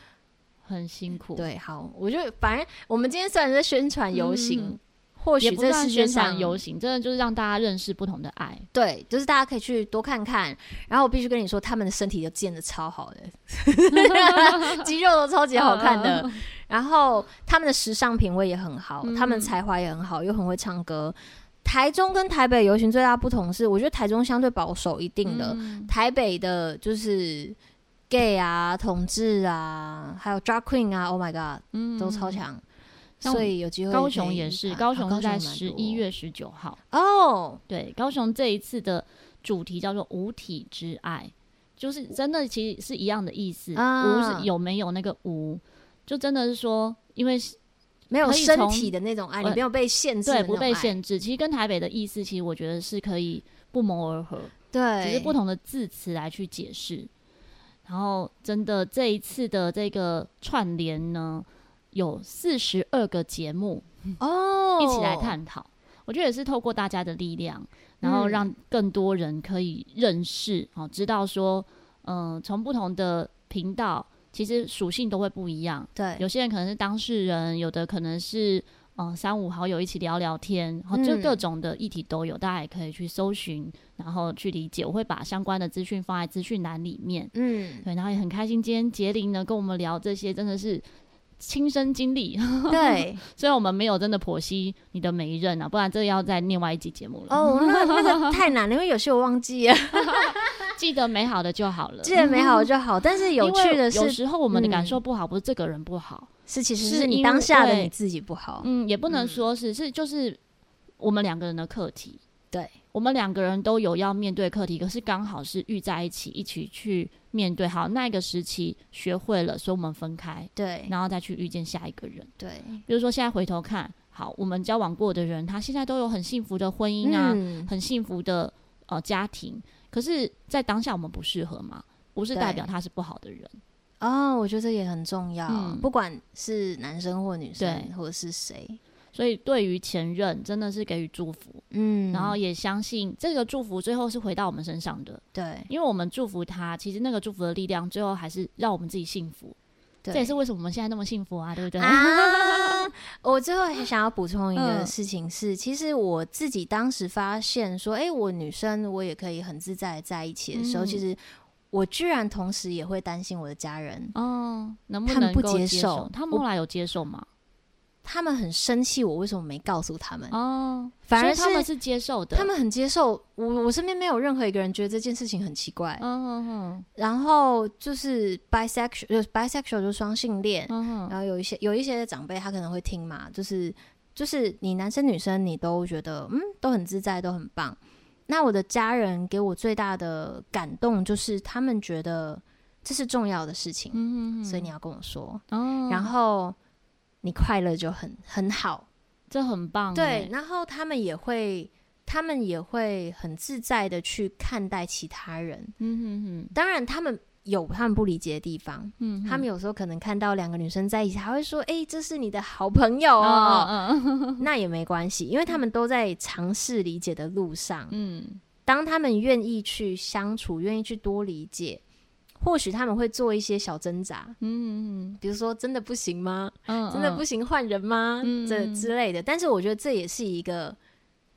很辛苦，对，好，我觉得反正我们今天虽然在宣传游行，嗯、或许这是宣传游行，真的就是让大家认识不同的爱，对，就是大家可以去多看看。然后我必须跟你说，他们的身体都健得超好的，(laughs) 肌肉都超级好看的。Uh, (laughs) 然后他们的时尚品味也很好，嗯、他们才华也很好，又很会唱歌。台中跟台北游行最大不同是，我觉得台中相对保守一定的，嗯、台北的就是。Gay 啊，同志啊，还有 drag queen 啊，Oh my god，嗯，都超强，所以有机会。高雄也是，高雄是在十一月十九号哦。对，高雄这一次的主题叫做“无体之爱”，就是真的其实是一样的意思。啊、无是有没有那个无，就真的是说，因为没有身体的那种爱，你没有被限制，对，不被限制。其实跟台北的意思，其实我觉得是可以不谋而合，对，只是不同的字词来去解释。然后，真的这一次的这个串联呢，有四十二个节目哦，一起来探讨。我觉得也是透过大家的力量，然后让更多人可以认识，哦，知道说，嗯、呃，从不同的频道，其实属性都会不一样。对，有些人可能是当事人，有的可能是嗯、呃、三五好友一起聊聊天，然后就各种的议题都有，嗯、大家也可以去搜寻，然后去理解。我会把相关的资讯放在资讯栏里面。嗯，对，然后也很开心，今天杰林呢跟我们聊这些，真的是。亲身经历，对，(laughs) 虽然我们没有真的剖析你的每一任啊，不然这要在另外一集节目了。哦，那那个 (laughs) 太难了，因为有些我忘记了。(laughs) 记得美好的就好了，记得美好的就好。但是有趣的是，有时候我们的感受不好，不是这个人不好，是其实是你当下的你自己不好。嗯，也不能说是，是就是我们两个人的课题。对，我们两个人都有要面对课题，可是刚好是遇在一起，一起去面对。好，那个时期学会了，所以我们分开。对，然后再去遇见下一个人。对，比如说现在回头看，好，我们交往过的人，他现在都有很幸福的婚姻啊，嗯、很幸福的呃家庭。可是，在当下我们不适合嘛？不是代表他是不好的人。哦，我觉得这也很重要，嗯、不管是男生或女生，对。或者是谁。所以，对于前任，真的是给予祝福，嗯，然后也相信这个祝福最后是回到我们身上的，对，因为我们祝福他，其实那个祝福的力量，最后还是让我们自己幸福，对，这也是为什么我们现在那么幸福啊，对不对？啊、(laughs) 我最后还想要补充一个事情是，嗯、其实我自己当时发现说，哎、欸，我女生我也可以很自在在一起的时候，嗯、其实我居然同时也会担心我的家人，哦，能不能不接受？他们后来有接受吗？他们很生气，我为什么没告诉他们？哦，反而是他们是接受的，他们很接受。我我身边没有任何一个人觉得这件事情很奇怪。嗯嗯嗯。然后就是 bisexual，就是 bisexual 就是双性恋。嗯。然后有一些有一些长辈他可能会听嘛，就是就是你男生女生你都觉得嗯都很自在都很棒。那我的家人给我最大的感动就是他们觉得这是重要的事情，嗯嗯，所以你要跟我说。哦。然后。你快乐就很很好，这很棒。对，然后他们也会，他们也会很自在的去看待其他人。嗯哼哼。当然，他们有他们不理解的地方。嗯。他们有时候可能看到两个女生在一起，还会说：“哎，这是你的好朋友哦。”嗯。那也没关系，因为他们都在尝试理解的路上。嗯。当他们愿意去相处，愿意去多理解。或许他们会做一些小挣扎，嗯，比如说真的不行吗？嗯，真的不行换人吗？嗯，这之类的。但是我觉得这也是一个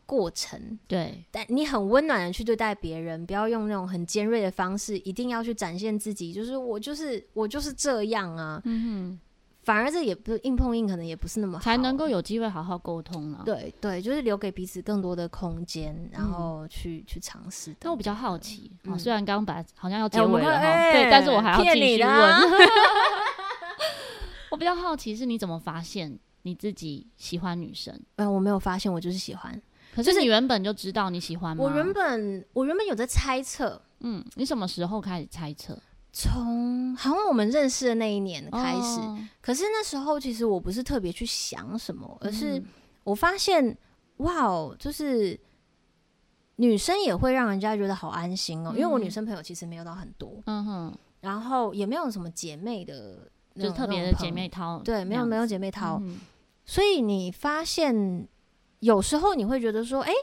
过程，对。但你很温暖的去对待别人，不要用那种很尖锐的方式，一定要去展现自己，就是我就是我就是这样啊。嗯哼。反而这也不是硬碰硬，可能也不是那么好，才能够有机会好好沟通了。对对，就是留给彼此更多的空间，然后去、嗯、去尝试。但我比较好奇，嗯、虽然刚刚把好像要结尾了哈，欸、对，但是我还要继续问。啊、我比较好奇是你怎么发现你自己喜欢女生？嗯，我没有发现，我就是喜欢。可是你原本就知道你喜欢吗？我原本我原本有在猜测。嗯，你什么时候开始猜测？从好像我们认识的那一年开始，哦、可是那时候其实我不是特别去想什么，而是我发现，嗯、哇哦，就是女生也会让人家觉得好安心哦。嗯、因为我女生朋友其实没有到很多，嗯哼，然后也没有什么姐妹的，就特别的姐妹淘，对，没有没有姐妹淘，嗯、所以你发现有时候你会觉得说，哎、欸，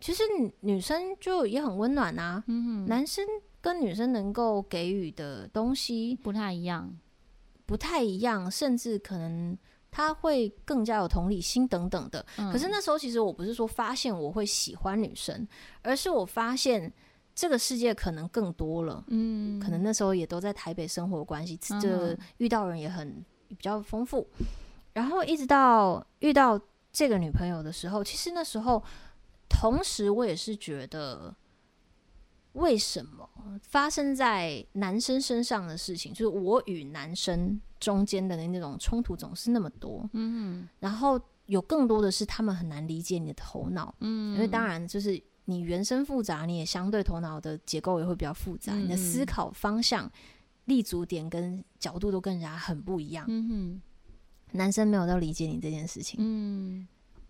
其实女生就也很温暖啊，嗯，男生。跟女生能够给予的东西不太一样，不太一样，甚至可能他会更加有同理心等等的。嗯、可是那时候，其实我不是说发现我会喜欢女生，而是我发现这个世界可能更多了。嗯，可能那时候也都在台北生活关系，这遇到人也很比较丰富。然后一直到遇到这个女朋友的时候，其实那时候同时我也是觉得。为什么发生在男生身上的事情，就是我与男生中间的那种冲突总是那么多？嗯，然后有更多的是他们很难理解你的头脑，嗯，因为当然就是你原生复杂，你也相对头脑的结构也会比较复杂，嗯、你的思考方向、立足点跟角度都跟人家很不一样。男生没有到理解你这件事情，嗯，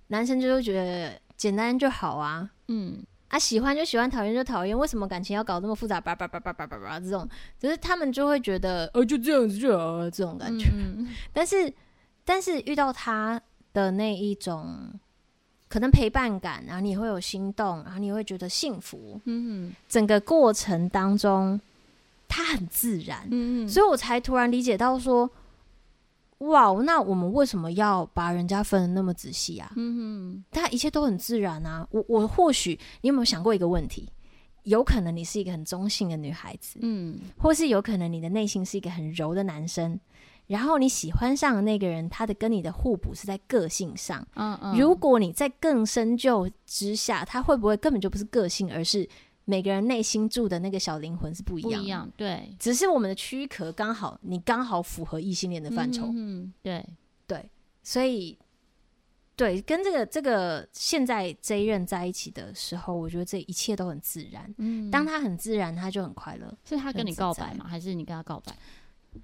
男生就会觉得简单就好啊，嗯。啊，喜欢就喜欢，讨厌就讨厌，为什么感情要搞这么复杂？叭叭叭叭叭叭叭，这种，就是他们就会觉得，呃，就这样子就好了，这种感觉。(laughs) 但是，但是遇到他的那一种，可能陪伴感，然后你会有心动，然后你会觉得幸福。嗯，整个过程当中，它很自然，所以我才突然理解到说，哇，那我们为什么要把人家分的那么仔细啊？嗯哼，他一切都很自然啊。我我或许你有没有想过一个问题？有可能你是一个很中性的女孩子，嗯，或是有可能你的内心是一个很柔的男生，然后你喜欢上的那个人，他的跟你的互补是在个性上，嗯嗯。如果你在更深究之下，他会不会根本就不是个性，而是每个人内心住的那个小灵魂是不一样，不一样，对，只是我们的躯壳刚好，你刚好符合异性恋的范畴，嗯，对对，所以。对，跟这个这个现在这一任在一起的时候，我觉得这一切都很自然。嗯，当他很自然，他就很快乐。是他跟你告白吗？还是你跟他告白？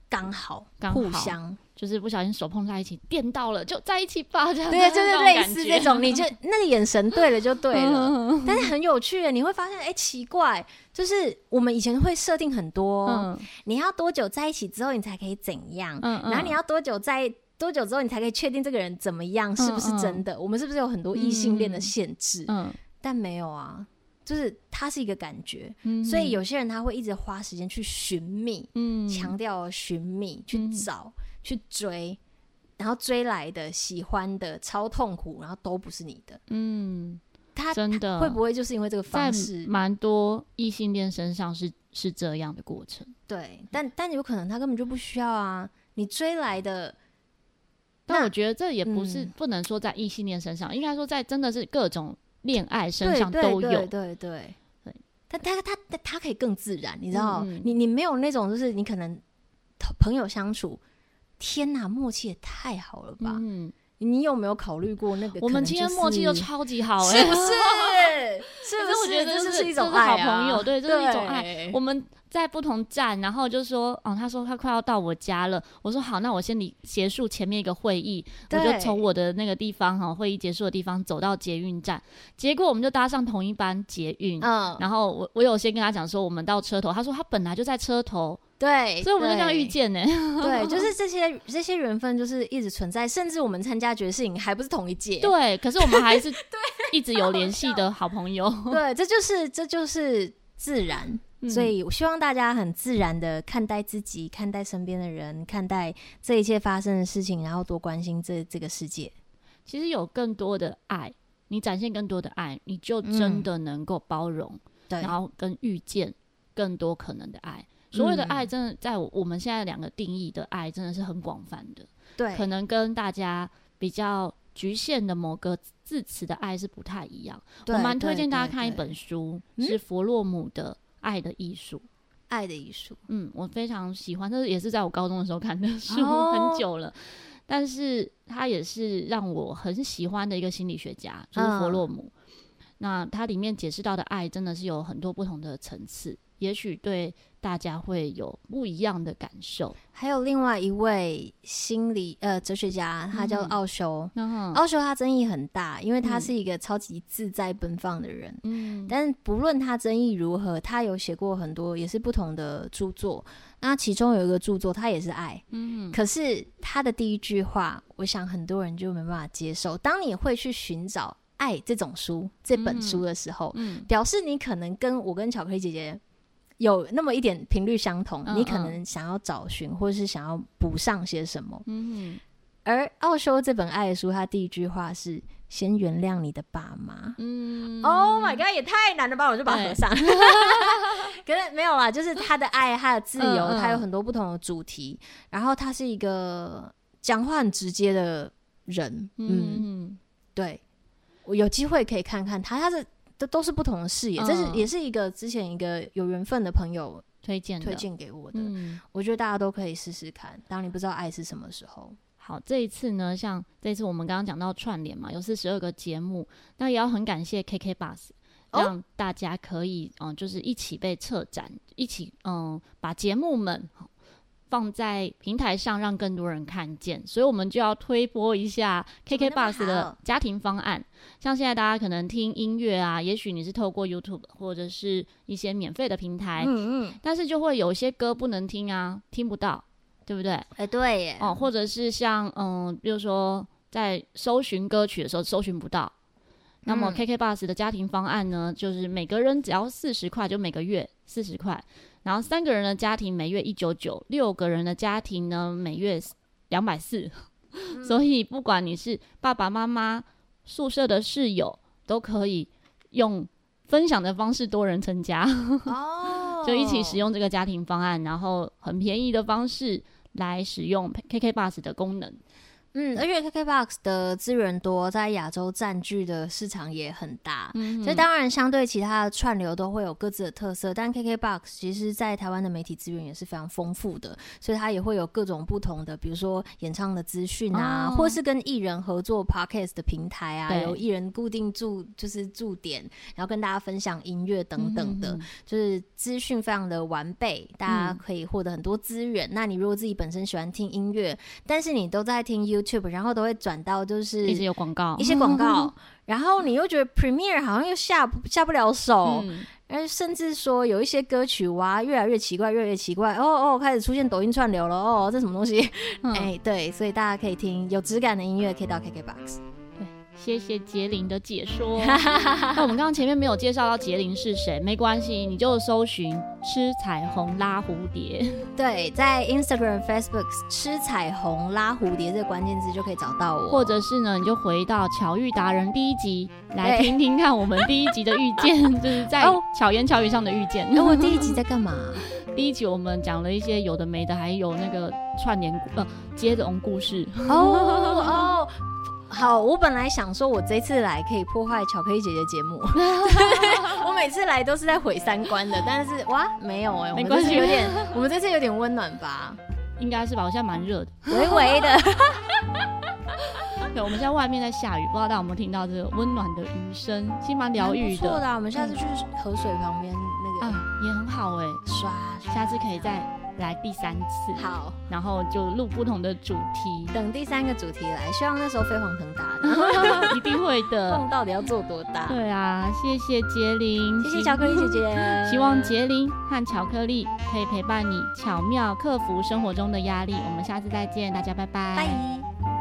刚好，刚好互相就是不小心手碰在一起，电到了，就在一起吧。这样对，就是类似这种，你就 (laughs) 那个眼神对了就对了。但是很有趣，你会发现，哎，奇怪，就是我们以前会设定很多，嗯，你要多久在一起之后你才可以怎样？嗯，然后你要多久在。多久之后你才可以确定这个人怎么样，是不是真的？我们是不是有很多异性恋的限制？嗯，嗯但没有啊，就是它是一个感觉，嗯、所以有些人他会一直花时间去寻觅，嗯，强调寻觅，去找，嗯、去追，然后追来的喜欢的超痛苦，然后都不是你的，嗯，他真的。会不会就是因为这个方式，蛮多异性恋身上是是这样的过程？对，但但有可能他根本就不需要啊，你追来的。但我觉得这也不是不能说在异性恋身上，嗯、应该说在真的是各种恋爱身上都有。对对对但他他他他可以更自然，你知道？嗯、你你没有那种就是你可能朋友相处，天哪，默契也太好了吧？嗯，你有没有考虑过那个？我们今天默契都超级好，欸，是不是？是不是？我觉得这是一种好朋友，对，这是一种爱。我们。在不同站，然后就说，哦，他说他快要到我家了。我说好，那我先离结束前面一个会议，我就从我的那个地方哈，会议结束的地方走到捷运站。结果我们就搭上同一班捷运，嗯，然后我我有先跟他讲说，我们到车头。他说他本来就在车头，对，所以我们就这样遇见呢。对，(laughs) 就是这些这些缘分就是一直存在，甚至我们参加觉醒还不是同一届，对，可是我们还是 (laughs) 对一直有联系的好朋友。(laughs) 对，这就是这就是自然。所以，我希望大家很自然的看待自己，看待身边的人，看待这一切发生的事情，然后多关心这这个世界。其实有更多的爱，你展现更多的爱，你就真的能够包容，嗯、对，然后跟遇见更多可能的爱。所谓的爱，真的在我们现在两个定义的爱，真的是很广泛的。对，可能跟大家比较局限的某个字词的爱是不太一样。我蛮推荐大家看一本书，是弗洛姆的。爱的艺术，爱的艺术，嗯，我非常喜欢，这也是在我高中的时候看的书，哦、很久了。但是他也是让我很喜欢的一个心理学家，就是弗洛姆。嗯、那他里面解释到的爱，真的是有很多不同的层次。也许对大家会有不一样的感受。还有另外一位心理呃哲学家，他叫奥修。嗯、奥修他争议很大，因为他是一个超级自在奔放的人。嗯，但不论他争议如何，他有写过很多也是不同的著作。那其中有一个著作，他也是爱。嗯，可是他的第一句话，我想很多人就没办法接受。当你会去寻找爱这种书这本书的时候，嗯，嗯表示你可能跟我跟巧克力姐姐。有那么一点频率相同，嗯嗯，你可能想要找寻，或者是想要补上些什么。嗯，而奥修这本爱的书，他第一句话是“先原谅你的爸妈”。嗯，Oh my god，也太难了吧！我就把它合上。(laughs) 可是没有啦，就是他的爱，他的自由，他、有很多不同的主题。然后他是一个讲话很直接的人。嗯，嗯对，我有机会可以看看他，他是。这都是不同的视野，这是也是一个之前一个有缘分的朋友推荐推荐给我的。嗯，我觉得大家都可以试试看。当你不知道爱是什么时候，好，这一次呢，像这一次我们刚刚讲到串联嘛，有四十二个节目，那也要很感谢 KK Bus，让大家可以嗯、呃，就是一起被策展，一起嗯、呃，把节目们。放在平台上，让更多人看见，所以我们就要推播一下 KKBOX 的家庭方案。像现在大家可能听音乐啊，也许你是透过 YouTube 或者是一些免费的平台，嗯嗯，但是就会有一些歌不能听啊，听不到，对不对？哎、欸，对耶，哦，或者是像嗯，比如说在搜寻歌曲的时候搜寻不到，嗯、那么 KKBOX 的家庭方案呢，就是每个人只要四十块，就每个月四十块。然后三个人的家庭每月一九九，六个人的家庭呢每月两百四。(laughs) 所以不管你是爸爸妈妈、宿舍的室友，都可以用分享的方式多人成家 (laughs) 哦，就一起使用这个家庭方案，然后很便宜的方式来使用 KK Bus 的功能。嗯，而且 KKBOX 的资源多，在亚洲占据的市场也很大，嗯，所以当然相对其他的串流都会有各自的特色，但 KKBOX 其实在台湾的媒体资源也是非常丰富的，所以它也会有各种不同的，比如说演唱的资讯啊，哦、或是跟艺人合作 Podcast 的平台啊，有艺人固定驻就是驻点，然后跟大家分享音乐等等的，就是资讯非常的完备，大家可以获得很多资源。嗯、那你如果自己本身喜欢听音乐，但是你都在听 YouTube。YouTube, 然后都会转到就是一直有广告，一些广告，(laughs) 然后你又觉得 Premiere 好像又下下不了手，而、嗯、甚至说有一些歌曲哇越来越奇怪，越来越奇怪，哦哦，开始出现抖音串流了，哦，这什么东西？嗯、哎，对，所以大家可以听有质感的音乐，可以到 KKBOX。谢谢杰林的解说。(laughs) 那我们刚刚前面没有介绍到杰林是谁，没关系，你就搜寻“吃彩虹拉蝴蝶”。(laughs) 对，在 Instagram、Facebook“ 吃彩虹拉蝴蝶”这个关键字就可以找到我。或者是呢，你就回到巧遇达人第一集来听听看我们第一集的遇见，(laughs) 就是在巧言巧语上的遇见。那我第一集在干嘛？第一集我们讲了一些有的没的，还有那个串联呃接龙故事。哦哦。好，我本来想说，我这次来可以破坏巧克力姐姐节目。(laughs) 我每次来都是在毁三观的，但是哇，没有哎、欸，没关系，有点，我们这次有点温暖吧？(laughs) 应该是吧？我现在蛮热的，微微的。对，我们现在外面在下雨，不知道大家有没有听到这个温暖的雨声，其实蛮疗愈的。错的，我们下次去河水旁边那个、啊、也很好哎、欸，刷，刷，下次可以再。来第三次，好，然后就录不同的主题，等第三个主题来，希望那时候飞黄腾达的，(laughs) 一定会的。梦到底要做多大？对啊，谢谢杰林，谢谢巧克力姐姐，(laughs) 希望杰林和巧克力可以陪伴你巧妙克服生活中的压力。我们下次再见，大家拜拜。拜。